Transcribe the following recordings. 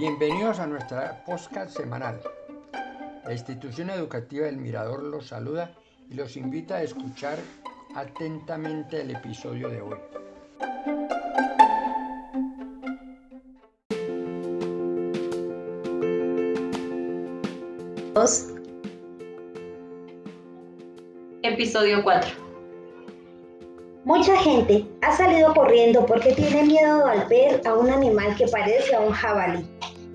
Bienvenidos a nuestra podcast semanal. La institución educativa del Mirador los saluda y los invita a escuchar atentamente el episodio de hoy. Episodio 4. Mucha gente ha salido corriendo porque tiene miedo al ver a un animal que parece a un jabalí.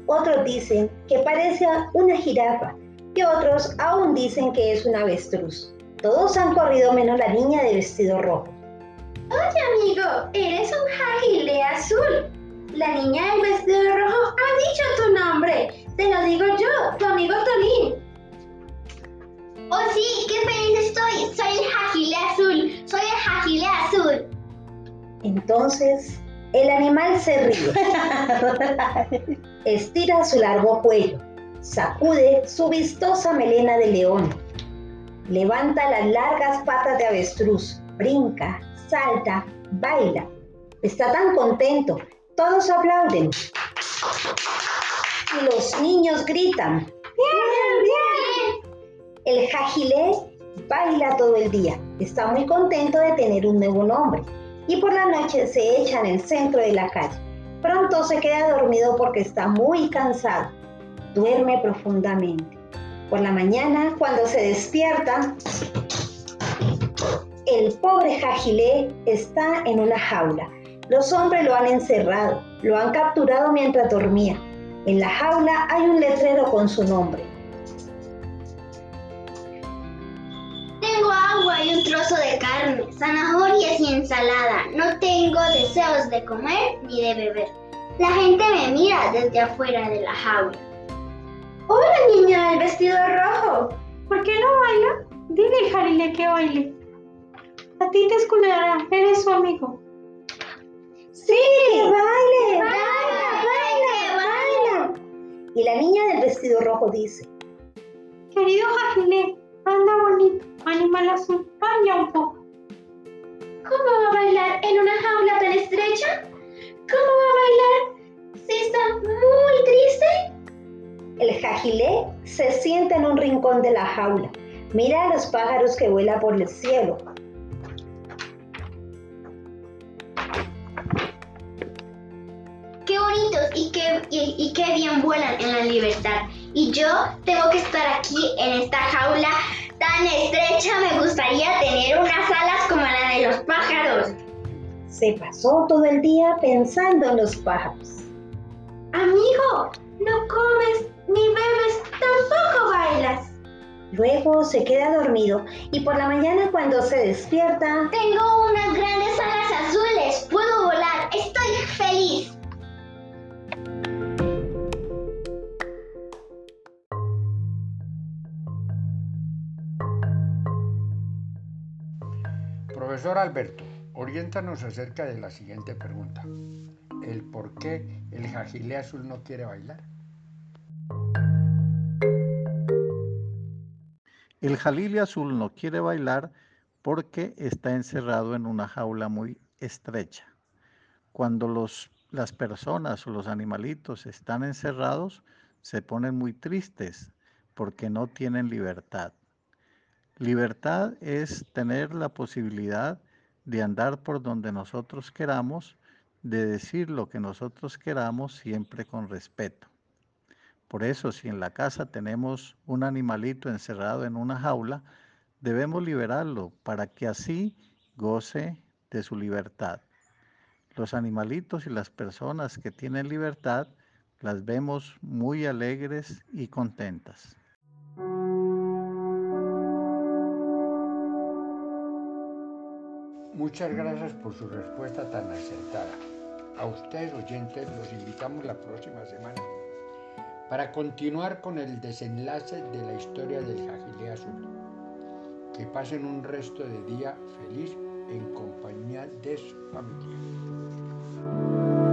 Otros dicen que parece una jirafa y otros aún dicen que es un avestruz. Todos han corrido menos la niña de vestido rojo. Oye amigo, eres un jagile azul. La niña del vestido rojo ha dicho tu nombre. Te lo digo yo, tu amigo Tolín. Oh sí, qué feliz estoy. Soy el jagile azul. Soy el jagile azul. Entonces, el animal se ríe. Estira su largo cuello. Sacude su vistosa melena de león. Levanta las largas patas de avestruz. Brinca, salta, baila. Está tan contento. Todos aplauden. Y los niños gritan. ¡Bien, bien! El jagilé baila todo el día. Está muy contento de tener un nuevo nombre. Y por la noche se echa en el centro de la calle. Pronto se queda dormido porque está muy cansado. Duerme profundamente. Por la mañana, cuando se despierta, el pobre Jagilé está en una jaula. Los hombres lo han encerrado, lo han capturado mientras dormía. En la jaula hay un letrero con su nombre. Tengo agua y un trozo de carne, ensalada. No tengo deseos de comer ni de beber. La gente me mira desde afuera de la jaula. Hola niña del vestido rojo. ¿Por qué no baila? Dile, Jarile, que baile. A ti te escuchará, eres su amigo. ¡Sí! ¡Baile! ¡Baila, baila, baila! Y la niña del vestido rojo dice, Querido Jagile, anda bonito, animal azul, baila un poco. El jagilé se sienta en un rincón de la jaula. Mira a los pájaros que vuelan por el cielo. Qué bonitos y qué, y, y qué bien vuelan en la libertad. Y yo tengo que estar aquí en esta jaula tan estrecha. Me gustaría tener unas alas como la de los pájaros. Se pasó todo el día pensando en los pájaros. Amigo, no comes ni bebes, tampoco bailas. Luego se queda dormido y por la mañana cuando se despierta, Tengo unas grandes alas azules. Puedo volar. Estoy feliz. Profesor Alberto, oriéntanos acerca de la siguiente pregunta. El por qué el jagile azul no quiere bailar. El jalile azul no quiere bailar porque está encerrado en una jaula muy estrecha. Cuando los, las personas o los animalitos están encerrados, se ponen muy tristes porque no tienen libertad. Libertad es tener la posibilidad de andar por donde nosotros queramos, de decir lo que nosotros queramos siempre con respeto. Por eso, si en la casa tenemos un animalito encerrado en una jaula, debemos liberarlo para que así goce de su libertad. Los animalitos y las personas que tienen libertad las vemos muy alegres y contentas. Muchas gracias por su respuesta tan acertada. A ustedes oyentes los invitamos la próxima semana para continuar con el desenlace de la historia del Jagile Azul. Que pasen un resto de día feliz en compañía de su familia.